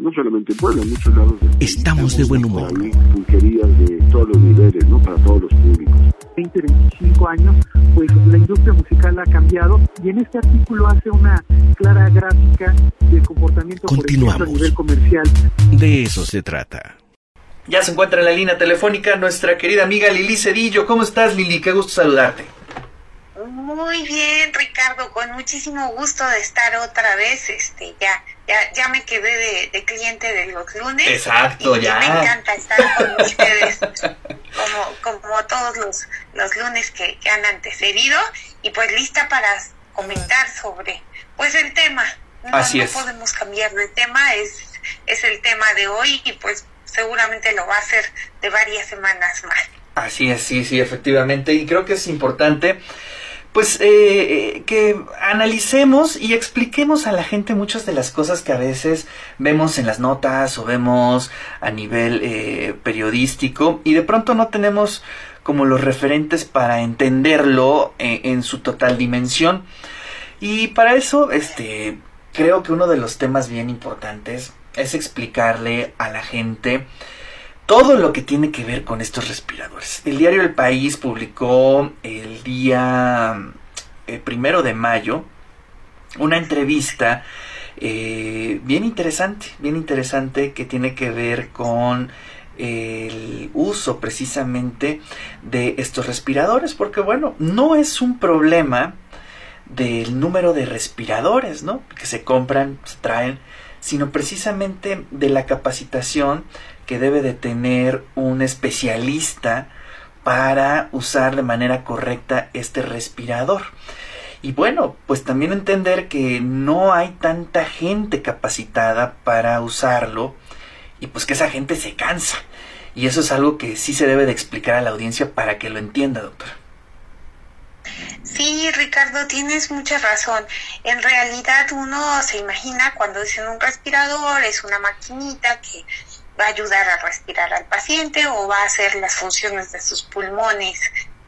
no solamente en Puebla, en muchos lados. Estamos de buen humor. Hay pulquerías de todos los niveles, ¿no? Para todos los públicos. 20, 25 años, pues la industria musical ha cambiado y en este artículo hace una clara gráfica del comportamiento por ejemplo, a nivel comercial. De eso se trata. Ya se encuentra en la línea telefónica nuestra querida amiga Lili Cedillo. ¿Cómo estás, Lili? Qué gusto saludarte. Muy bien, Ricardo, con muchísimo gusto de estar otra vez. Este, ya, ya, ya me quedé de, cliente de los lunes. Exacto, y ya. Me encanta estar con ustedes, como, como todos los, los lunes que, han antecedido, y pues lista para comentar sobre, pues el tema. No, Así no es. podemos cambiar de tema, es, es el tema de hoy y pues seguramente lo va a hacer de varias semanas más. Así es, sí, sí, efectivamente. Y creo que es importante pues eh, eh, que analicemos y expliquemos a la gente muchas de las cosas que a veces vemos en las notas o vemos a nivel eh, periodístico y de pronto no tenemos como los referentes para entenderlo en su total dimensión. Y para eso este creo que uno de los temas bien importantes es explicarle a la gente todo lo que tiene que ver con estos respiradores. El diario El País publicó el día eh, primero de mayo una entrevista eh, bien interesante, bien interesante que tiene que ver con el uso precisamente de estos respiradores, porque bueno, no es un problema del número de respiradores, ¿no? Que se compran, se traen, sino precisamente de la capacitación que debe de tener un especialista para usar de manera correcta este respirador. Y bueno, pues también entender que no hay tanta gente capacitada para usarlo y pues que esa gente se cansa. Y eso es algo que sí se debe de explicar a la audiencia para que lo entienda, doctora. Sí, Ricardo, tienes mucha razón. En realidad uno se imagina cuando dicen un respirador es una maquinita que va a ayudar a respirar al paciente o va a hacer las funciones de sus pulmones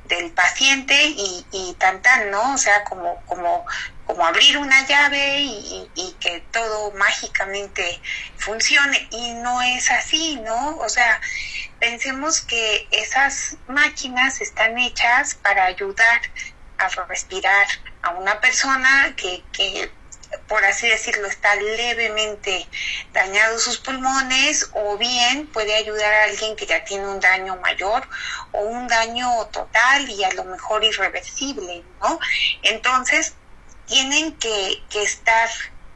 del paciente y, y tan tan, ¿no? O sea, como, como, como abrir una llave y, y, que todo mágicamente funcione. Y no es así, ¿no? O sea, pensemos que esas máquinas están hechas para ayudar a respirar a una persona que, que por así decirlo, está levemente dañado sus pulmones o bien puede ayudar a alguien que ya tiene un daño mayor o un daño total y a lo mejor irreversible, ¿no? Entonces, tienen que, que estar,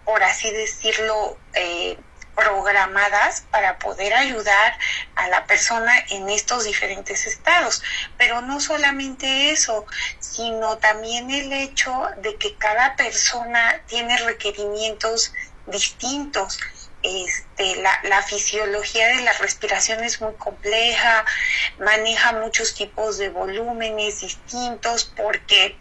por así decirlo, eh, programadas para poder ayudar a la persona en estos diferentes estados. Pero no solamente eso, sino también el hecho de que cada persona tiene requerimientos distintos. Este, la, la, fisiología de la respiración es muy compleja, maneja muchos tipos de volúmenes distintos porque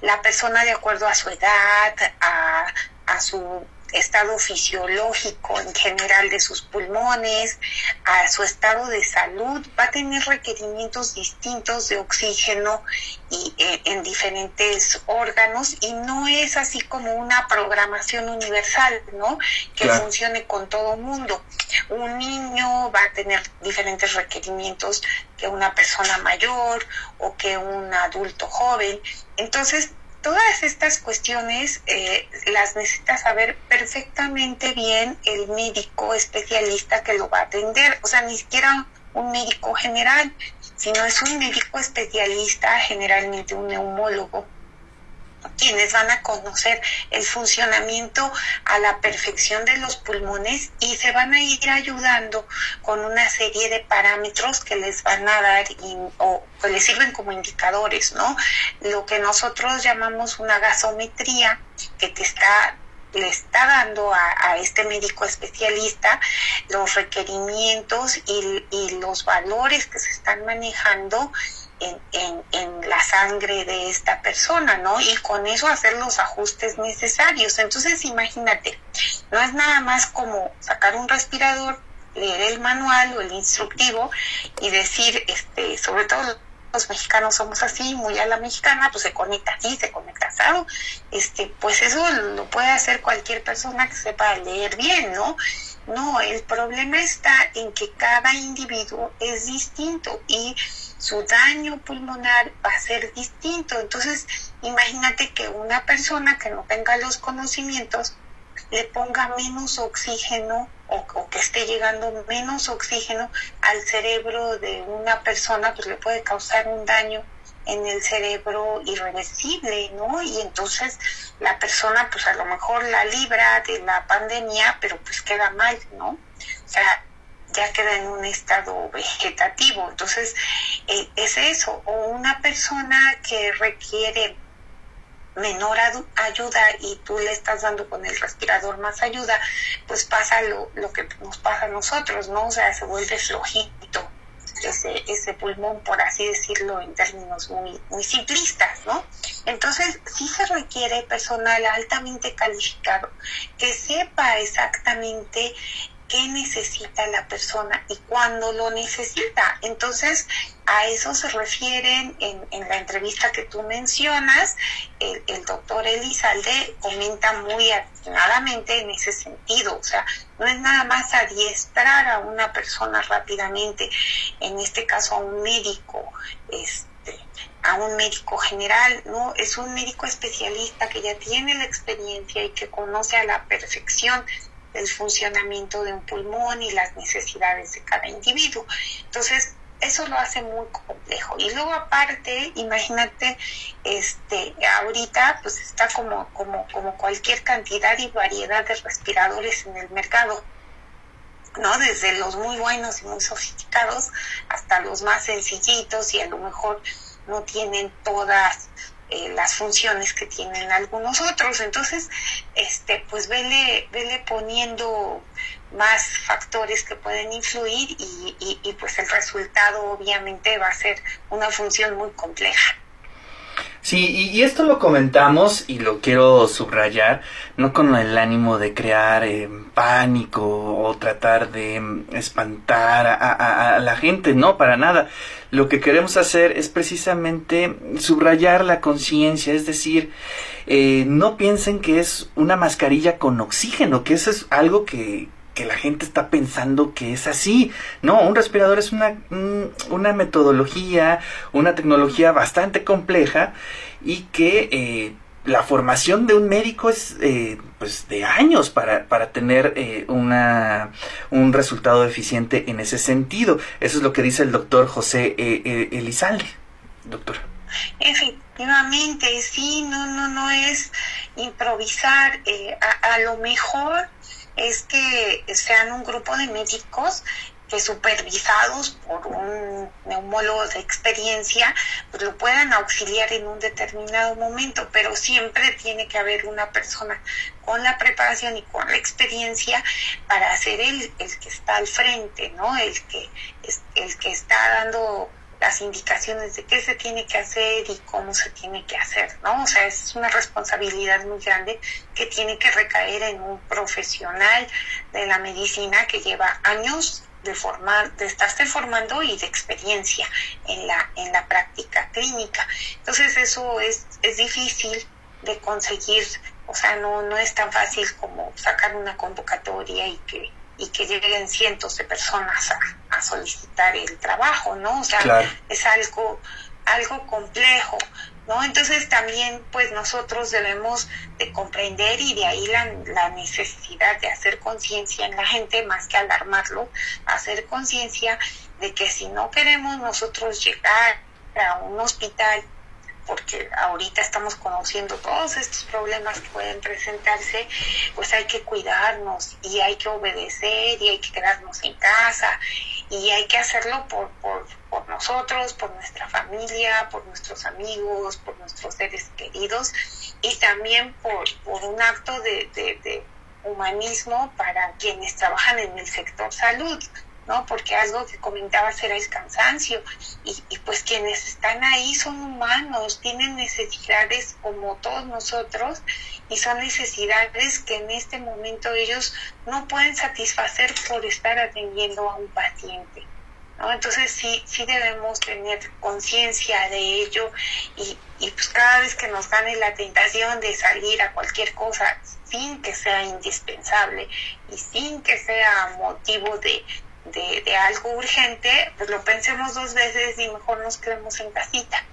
la persona de acuerdo a su edad, a, a su estado fisiológico en general de sus pulmones, a su estado de salud, va a tener requerimientos distintos de oxígeno y, eh, en diferentes órganos y no es así como una programación universal, ¿no? Que claro. funcione con todo mundo. Un niño va a tener diferentes requerimientos que una persona mayor o que un adulto joven. Entonces, todas estas cuestiones eh, las necesita saber perfectamente bien el médico especialista que lo va a atender, o sea, ni siquiera un médico general, sino es un médico especialista, generalmente un neumólogo, quienes van a conocer el funcionamiento a la perfección de los pulmones y se van a ir ayudando con una serie de parámetros que les van a dar o que les sirven como indicadores, ¿no? Lo que nosotros llamamos una gasometría que te está le está dando a, este médico especialista los requerimientos y los valores que se están manejando en, en, en, la sangre de esta persona, ¿no? Y con eso hacer los ajustes necesarios. Entonces, imagínate, no es nada más como sacar un respirador, leer el manual o el instructivo y decir, este, sobre todo los mexicanos somos así, muy a la mexicana, pues se conecta así, se conecta asado, este, pues eso lo puede hacer cualquier persona que sepa leer bien, ¿no? No, el problema está en que cada individuo es distinto y su daño pulmonar va a ser distinto. Entonces, imagínate que una persona que no tenga los conocimientos le ponga menos oxígeno o, que esté llegando menos oxígeno al cerebro de una persona, pues le puede causar un daño en el cerebro irreversible, ¿no? Y entonces la persona pues a lo mejor la libra de la pandemia, pero pues queda mal, ¿no? O sea, ya queda en un estado vegetativo. Entonces, eh, es eso, o una persona que requiere menor ayuda y tú le estás dando con el respirador más ayuda, pues pasa lo, que nos pasa a nosotros, ¿no? O sea, se vuelve flojito ese, ese pulmón, por así decirlo, en términos muy, muy simplistas, ¿no? Entonces, sí se requiere personal altamente calificado que sepa exactamente qué necesita la persona y cuándo lo necesita. Entonces, a eso se refieren en, en la entrevista que tú mencionas. El, doctor Elizalde comenta muy atinadamente en ese sentido. O sea, no es nada más adiestrar a una persona rápidamente, en este caso a un médico, este, a un médico general, ¿no? Es un médico especialista que ya tiene la experiencia y que conoce a la perfección el funcionamiento de un pulmón y las necesidades de cada individuo. Entonces, eso lo hace muy complejo. Y luego aparte, imagínate, este, ahorita pues está como, como, como cualquier cantidad y variedad de respiradores en el mercado. ¿no? Desde los muy buenos y muy sofisticados hasta los más sencillitos y a lo mejor no tienen todas eh, las funciones que tienen algunos otros. Entonces, este, pues vele, vele poniendo más factores que pueden influir y, y, y pues el resultado obviamente va a ser una función muy compleja. Sí, y, esto lo comentamos y lo quiero subrayar, no con el ánimo de crear eh, pánico o tratar de mm, espantar a, la gente, no, para nada. Lo que queremos hacer es precisamente subrayar la conciencia, es decir, eh, no piensen que es una mascarilla con oxígeno, que eso es algo que, que la gente está pensando que es así. No, un respirador es una, una metodología, una tecnología bastante compleja y que eh, la formación de un médico es eh, pues de años para, para tener eh, una, un resultado eficiente en ese sentido. Eso es lo que dice el doctor José Elizalde. Doctor. Efectivamente, sí, no, no, no es improvisar. a, a lo mejor es que sean un grupo de médicos que supervisados por un neumólogo de experiencia, pues lo puedan auxiliar en un determinado momento, pero siempre tiene que haber una persona con la preparación y con la experiencia para ser el, el que está al frente, ¿no? El que, el que está dando las indicaciones de qué se tiene que hacer y cómo se tiene que hacer, ¿no? O sea, es una responsabilidad muy grande que tiene que recaer en un profesional de la medicina que lleva años de formar, de estarse formando y de experiencia en la, en la práctica clínica. Entonces eso es, es difícil de conseguir, o sea, no, no es tan fácil como sacar una convocatoria y que y que lleguen cientos de personas a, solicitar el trabajo, ¿no? O sea, es algo, algo complejo, ¿no? Entonces también, pues nosotros debemos de comprender y de ahí la, la necesidad de hacer conciencia en la gente, más que alarmarlo, hacer conciencia de que si no queremos nosotros llegar a un hospital porque ahorita estamos conociendo todos estos problemas que pueden presentarse, pues hay que cuidarnos y hay que obedecer y hay que quedarnos en casa y hay que hacerlo por, por, por nosotros, por nuestra familia, por nuestros amigos, por nuestros seres queridos y también por, por un acto de, de, de humanismo para quienes trabajan en el sector salud ¿no? Porque algo que comentabas era el cansancio y, pues quienes están ahí son humanos, tienen necesidades como todos nosotros y son necesidades que en este momento ellos no pueden satisfacer por estar atendiendo a un paciente. ¿no? Entonces sí, sí debemos tener conciencia de ello y, y pues cada vez que nos gane la tentación de salir a cualquier cosa sin que sea indispensable y sin que sea motivo de, de, algo urgente, pues lo pensemos dos veces y mejor nos quedemos en casita.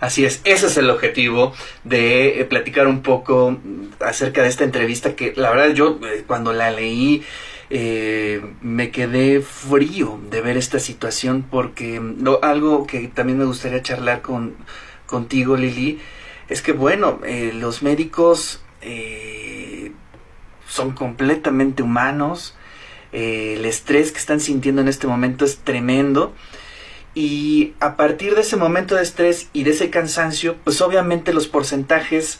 Así es, ese es el objetivo de eh, platicar un poco acerca de esta entrevista que la verdad yo eh, cuando la leí eh, me quedé frío de ver esta situación porque no, algo que también me gustaría charlar con contigo Lili es que bueno los médicos son completamente humanos el estrés que están sintiendo en este momento es tremendo y a partir de ese momento de estrés y de ese cansancio, pues obviamente los porcentajes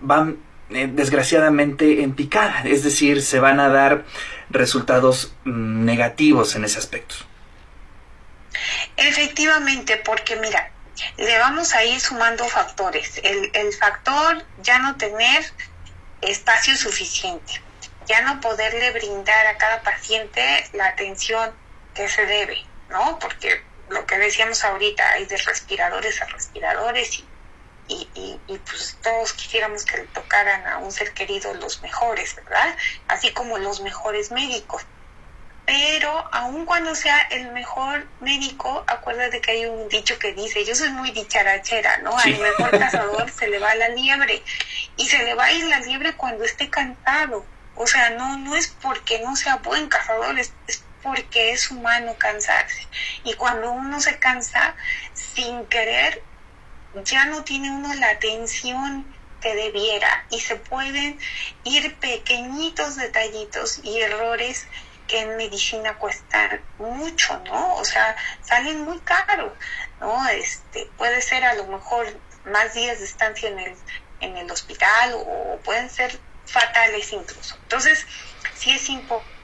van eh, desgraciadamente en picada, es decir, se van a dar resultados mm, negativos en ese aspecto. Efectivamente, porque mira, le vamos a ir sumando factores. El factor ya no tener espacio suficiente, ya no poderle brindar a cada paciente la atención que se debe, ¿no? Porque lo que decíamos ahorita, hay de respiradores a respiradores y, y, y, pues todos quisiéramos que le tocaran a un ser querido los mejores, ¿verdad? Así como los mejores médicos. Pero aun cuando sea el mejor médico, acuérdate que hay un dicho que dice, yo soy muy dicharachera, ¿no? Al mejor cazador se le va la liebre y se le va a ir la liebre cuando esté cansado. O sea, no, no es porque no sea buen cazador, es, es porque es humano cansarse. Y cuando uno se cansa sin querer, ya no tiene uno la atención que debiera y se pueden ir pequeñitos detallitos y errores que en medicina cuestan mucho, ¿no? O sea, salen muy caros, ¿no? Este, puede ser a lo mejor más días de estancia en el, en el hospital o pueden ser fatales incluso. Entonces, sí es importante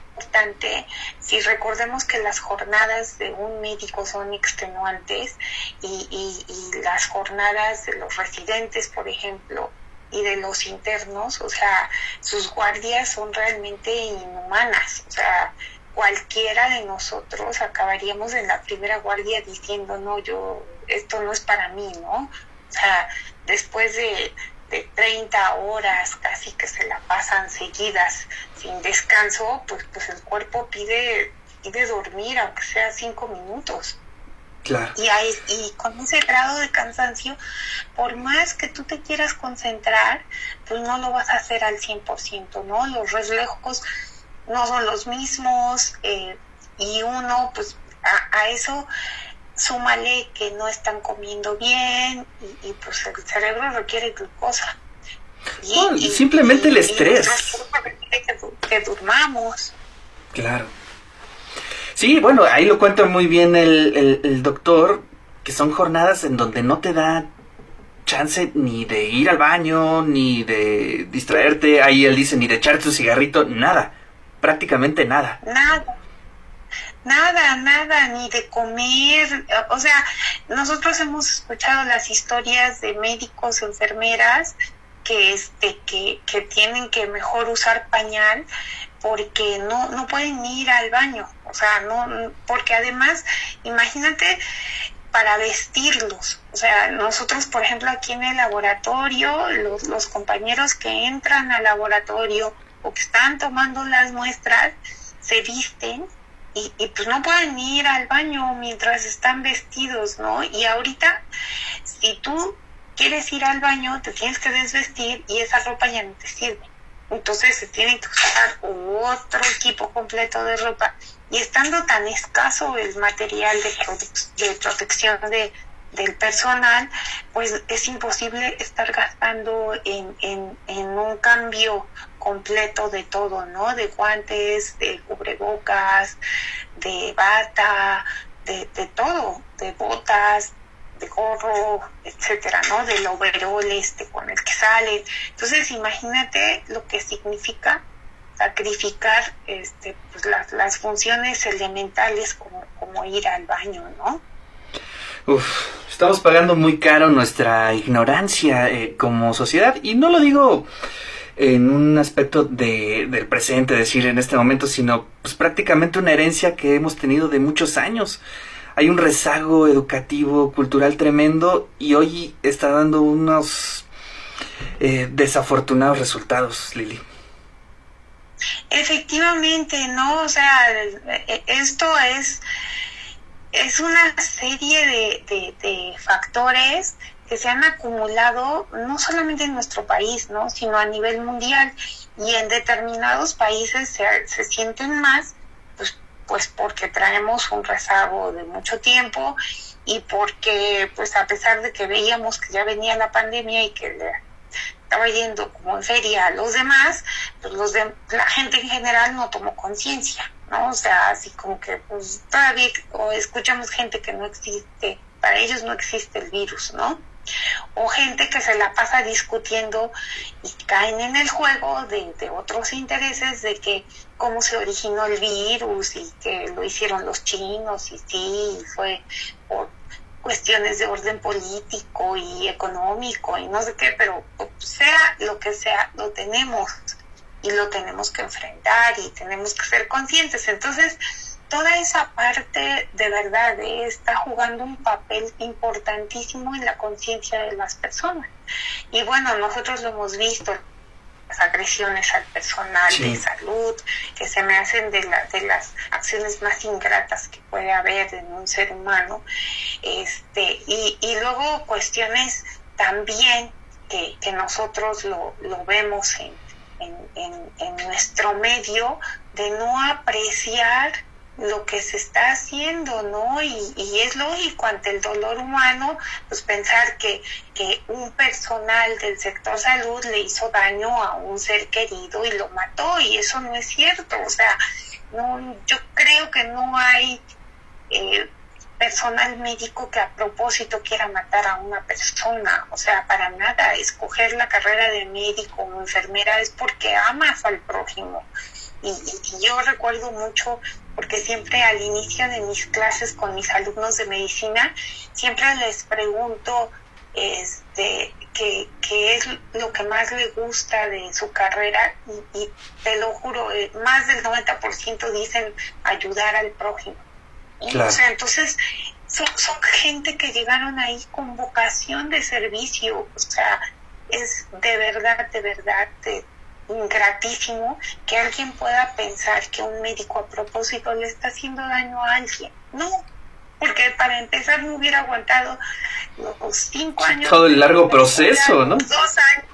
si recordemos que las jornadas de un médico son extenuantes y, las jornadas de los residentes, por ejemplo, y de los internos, o sea, sus guardias son realmente inhumanas, o sea, cualquiera de nosotros acabaríamos en la primera guardia diciendo, no, yo, esto no es para mí, ¿no? O sea, después de de 30 horas casi que se la pasan seguidas sin descanso, pues, pues el cuerpo pide, pide dormir, aunque sea cinco minutos. Claro. Y, hay, y con ese grado de cansancio, por más que tú te quieras concentrar, pues no lo vas a hacer al 100%, ¿no? Los reflejos no son los mismos eh, y uno, pues a, a eso súmale que no están comiendo bien y, pues el cerebro requiere glucosa. Y, simplemente el estrés. que, durmamos. Claro. Sí, bueno, ahí lo cuenta muy bien el, el, doctor, que son jornadas en donde no te da chance ni de ir al baño, ni de distraerte, ahí él dice, ni de echarte tu cigarrito, nada, prácticamente nada. Nada nada, nada, ni de comer. O sea, nosotros hemos escuchado las historias de médicos, enfermeras que este que, que tienen que mejor usar pañal porque no no pueden ir al baño, o sea, no porque además imagínate para vestirlos. O sea, nosotros, por ejemplo, aquí en el laboratorio, los, los compañeros que entran al laboratorio o que están tomando las muestras, se visten y, y, pues no pueden ir al baño mientras están vestidos, ¿no? Y ahorita, si tú quieres ir al baño, te tienes que desvestir y esa ropa ya no te sirve. Entonces se tiene que usar otro equipo completo de ropa. Y estando tan escaso el material de, de protección de, del personal, pues es imposible estar gastando en, en, un cambio completo de todo, ¿no? De guantes, de cubrebocas, de bata, de, de todo, de botas, de gorro, etcétera, ¿no? Del overol este con el que salen. Entonces, imagínate lo que significa sacrificar este, pues, las, las funciones elementales como, como ir al baño, ¿no? Uf, estamos pagando muy caro nuestra ignorancia eh, como sociedad y no lo digo en un aspecto de, del presente, decir en este momento, sino pues prácticamente una herencia que hemos tenido de muchos años. hay un rezago educativo, cultural tremendo y hoy está dando unos eh, desafortunados resultados, Lili. Efectivamente, ¿no? O sea, e, esto es, es una serie de, de, factores que se han acumulado no solamente en nuestro país, ¿no? Sino a nivel mundial. Y en determinados países se, se sienten más, pues, pues porque traemos un rezago de mucho tiempo y porque, pues a pesar de que veíamos que ya venía la pandemia y que estaba yendo como en feria a los demás, pues los de, la gente en general no tomó conciencia, ¿no? O sea, así como que pues todavía o escuchamos gente que no existe, para ellos no existe el virus, ¿no? O gente que se la pasa discutiendo y caen en el juego de, otros intereses de que cómo se originó el virus y que lo hicieron los chinos y sí, fue por cuestiones de orden político y económico y no sé qué, pero sea lo que sea, lo tenemos y lo tenemos que enfrentar y tenemos que ser conscientes. Entonces, toda esa parte de verdad está jugando un papel importantísimo en la conciencia de las personas. Y bueno, nosotros lo hemos visto, agresiones al personal de salud, que se me hacen de, la, de las acciones más ingratas que puede haber en un ser humano. Este, y, y luego cuestiones también que, que nosotros lo, lo vemos en, en, nuestro medio de no apreciar lo que se está haciendo, ¿no? Y, y, es lógico ante el dolor humano, pues pensar que, que un personal del sector salud le hizo daño a un ser querido y lo mató, y eso no es cierto, o sea, no, yo creo que no hay eh, personal médico que a propósito quiera matar a una persona, o sea, para nada, escoger la carrera de médico o enfermera es porque amas al prójimo. Y, y, yo recuerdo mucho porque siempre al inicio de mis clases con mis alumnos de medicina, siempre les pregunto este, qué, es lo que más le gusta de su carrera y, te lo juro, eh, más del 90% dicen ayudar al prójimo. O sea, entonces son, son gente que llegaron ahí con vocación de servicio, o sea, es de verdad, de verdad, de, gratísimo que alguien pueda pensar que un médico a propósito le está haciendo daño a alguien. No, porque para empezar no hubiera aguantado los cinco años. Todo el largo proceso, ¿no? Dos años.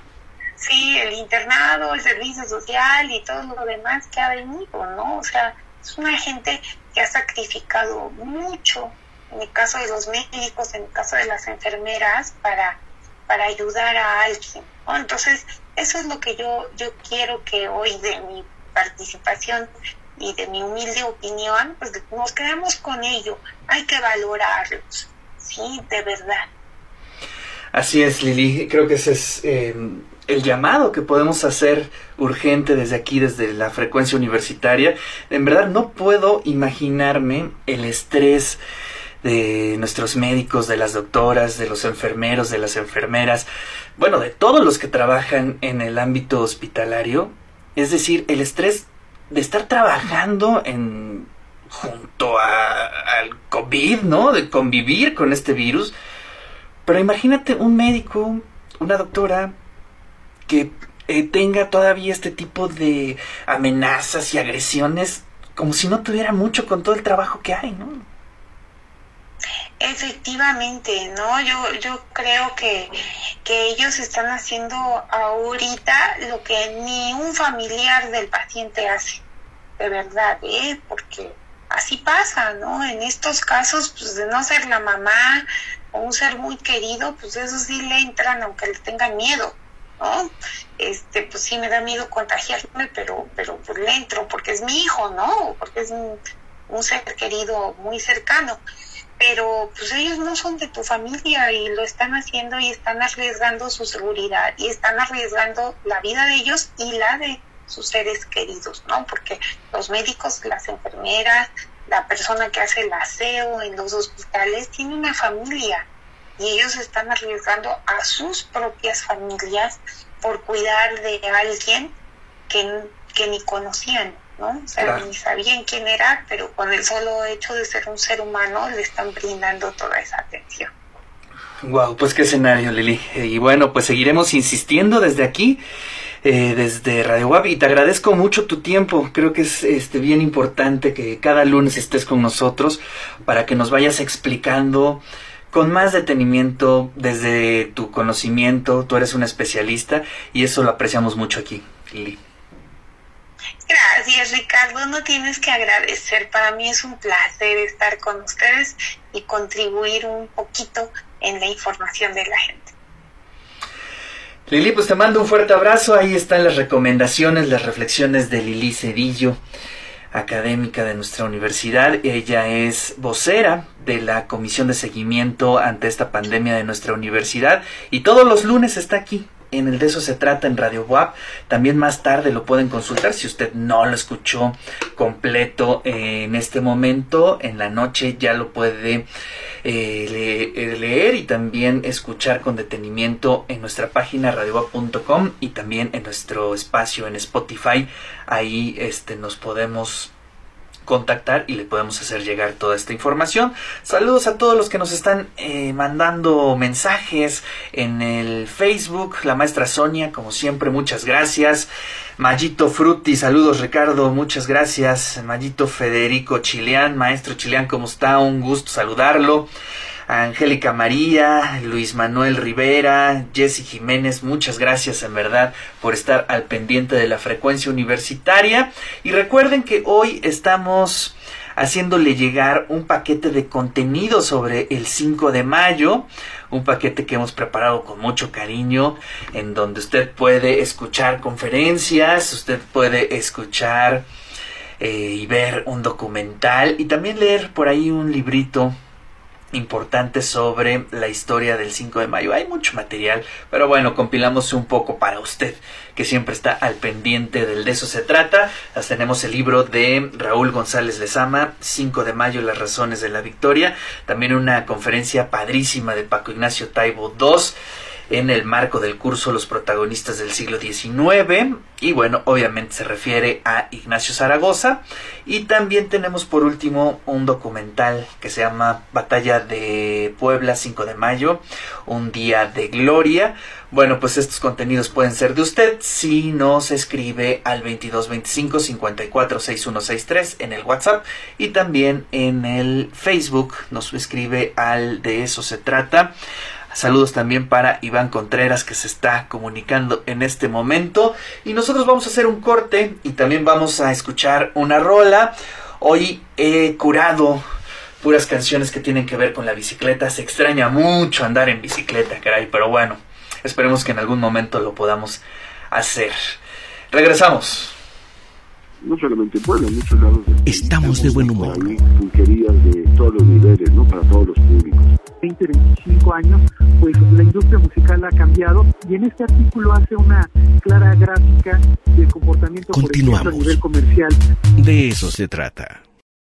Sí, el internado, el servicio social y todo lo demás que ha venido, ¿no? O sea, es una gente que ha sacrificado mucho, en el caso de los médicos, en el caso de las enfermeras, para, para ayudar a alguien. Entonces, eso es lo que yo, yo quiero que hoy de mi participación y de mi humilde opinión, pues nos quedamos con ello. Hay que valorarlos, sí, de verdad. Así es, Lili. Creo que ese es eh, el llamado que podemos hacer urgente desde aquí, desde la frecuencia universitaria. En verdad no puedo imaginarme el estrés de nuestros médicos, de las doctoras, de los enfermeros, de las enfermeras, bueno, de todos los que trabajan en el ámbito hospitalario, es decir, el estrés de estar trabajando en junto a, al COVID, ¿no? De convivir con este virus. Pero imagínate un médico, una doctora que eh, tenga todavía este tipo de amenazas y agresiones como si no tuviera mucho con todo el trabajo que hay, ¿no? Efectivamente, ¿no? Yo, yo creo que, que ellos están haciendo ahorita lo que ni un familiar del paciente hace, de verdad, ¿eh? Porque así pasa, ¿no? En estos casos, pues de no ser la mamá o un ser muy querido, pues eso sí le entran aunque le tengan miedo, ¿no? Este, pues sí me da miedo contagiarme, pero, pero pues le entro porque es mi hijo, ¿no? Porque es un, un ser querido muy cercano pero pues ellos no son de tu familia y lo están haciendo y están arriesgando su seguridad y están arriesgando la vida de ellos y la de sus seres queridos, ¿no? Porque los médicos, las enfermeras, la persona que hace el aseo en los hospitales tiene una familia y ellos están arriesgando a sus propias familias por cuidar de alguien que, que ni conocían, ¿no? O sea, ni sabían quién era, pero con el solo hecho de ser un ser humano le están brindando toda esa atención. Wow, pues qué escenario, Lili. Y bueno, pues seguiremos insistiendo desde aquí, eh, desde Radio Web, y te agradezco mucho tu tiempo. Creo que es este, bien importante que cada lunes estés con nosotros para que nos vayas explicando con más detenimiento desde tu conocimiento. Tú eres un especialista y eso lo apreciamos mucho aquí, Lili. Gracias, Ricardo. No tienes que agradecer. Para mí es un placer estar con ustedes y contribuir un poquito en la información de la gente. Lili, pues te mando un fuerte abrazo. Ahí están las recomendaciones, las reflexiones de Lili Cedillo, académica de nuestra universidad. Ella es vocera de la comisión de seguimiento ante esta pandemia de nuestra universidad y todos los lunes está aquí en el de eso se trata en Radio WAP. También más tarde lo pueden consultar si usted no lo escuchó completo en este momento. En la noche ya lo puede eh, eh, leer y también escuchar con detenimiento en nuestra página radiowap.com y también en nuestro espacio en Spotify. Ahí este, nos podemos contactar y le podemos hacer llegar toda esta información. Saludos a todos los que nos están eh, mandando mensajes en el Facebook. La maestra Sonia, como siempre, muchas gracias. Mayito Frutti, saludos Ricardo, muchas gracias. Mayito Federico Chileán, maestro Chileán, ¿cómo está? Un gusto saludarlo. Angélica María, Luis Manuel Rivera, Jesse Jiménez, muchas gracias en verdad por estar al pendiente de la frecuencia universitaria. Y recuerden que hoy estamos haciéndole llegar un paquete de contenido sobre el 5 de mayo, un paquete que hemos preparado con mucho cariño, en donde usted puede escuchar conferencias, usted puede escuchar eh, y ver un documental y también leer por ahí un librito importante sobre la historia del 5 de mayo. Hay mucho material, pero bueno, compilamos un poco para usted, que siempre está al pendiente del de eso se trata. tenemos el libro de Raúl González Lezama, 5 de mayo, las razones de la victoria. También una conferencia padrísima de Paco Ignacio Taibo II en el marco del curso Los protagonistas del siglo XIX y bueno, obviamente se refiere a Ignacio Zaragoza y también tenemos por último un documental que se llama Batalla de Puebla 5 de mayo, un día de gloria. Bueno, pues estos contenidos pueden ser de usted si nos escribe al 2225 54 6163 en el WhatsApp y también en el Facebook nos escribe al de eso se trata Saludos también para Iván Contreras que se está comunicando en este momento. Y nosotros vamos a hacer un corte y también vamos a escuchar una rola. Hoy he curado puras canciones que tienen que ver con la bicicleta. Se extraña mucho andar en bicicleta, caray, pero bueno, esperemos que en algún momento lo podamos hacer. Regresamos. No solamente en Puebla, en muchos lados. Estamos de buen humor. Pulquerías de todos los niveles, ¿no? Para todos los públicos. 20, 25 años, pues la industria musical ha cambiado y en este artículo hace una clara gráfica del comportamiento Continuamos. a nivel comercial. De eso se trata.